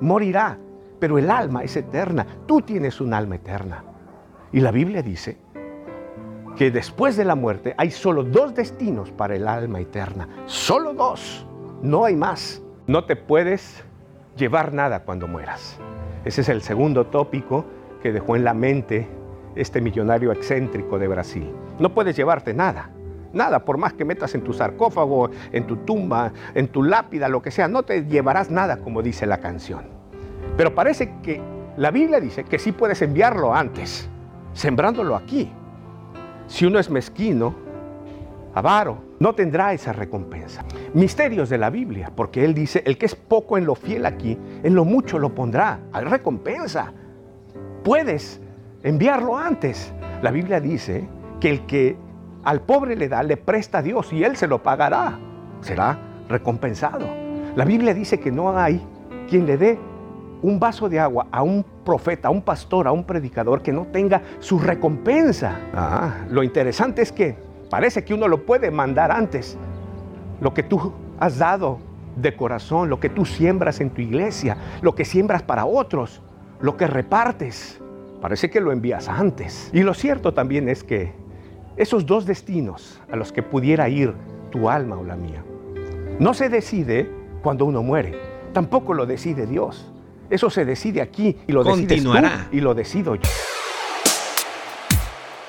morirá, pero el alma es eterna. Tú tienes un alma eterna. Y la Biblia dice que después de la muerte hay solo dos destinos para el alma eterna. Solo dos. No hay más. No te puedes llevar nada cuando mueras. Ese es el segundo tópico que dejó en la mente este millonario excéntrico de Brasil. No puedes llevarte nada. Nada, por más que metas en tu sarcófago, en tu tumba, en tu lápida, lo que sea, no te llevarás nada, como dice la canción. Pero parece que la Biblia dice que sí puedes enviarlo antes, sembrándolo aquí. Si uno es mezquino, avaro, no tendrá esa recompensa. Misterios de la Biblia, porque Él dice, el que es poco en lo fiel aquí, en lo mucho lo pondrá. Hay recompensa. Puedes enviarlo antes. La Biblia dice que el que al pobre le da, le presta a Dios y Él se lo pagará. Será recompensado. La Biblia dice que no hay quien le dé un vaso de agua a un profeta, a un pastor, a un predicador que no tenga su recompensa. Ah, lo interesante es que parece que uno lo puede mandar antes. Lo que tú has dado de corazón, lo que tú siembras en tu iglesia, lo que siembras para otros, lo que repartes, parece que lo envías antes. Y lo cierto también es que esos dos destinos a los que pudiera ir tu alma o la mía, no se decide cuando uno muere, tampoco lo decide Dios. Eso se decide aquí y lo decides tú y lo decido yo.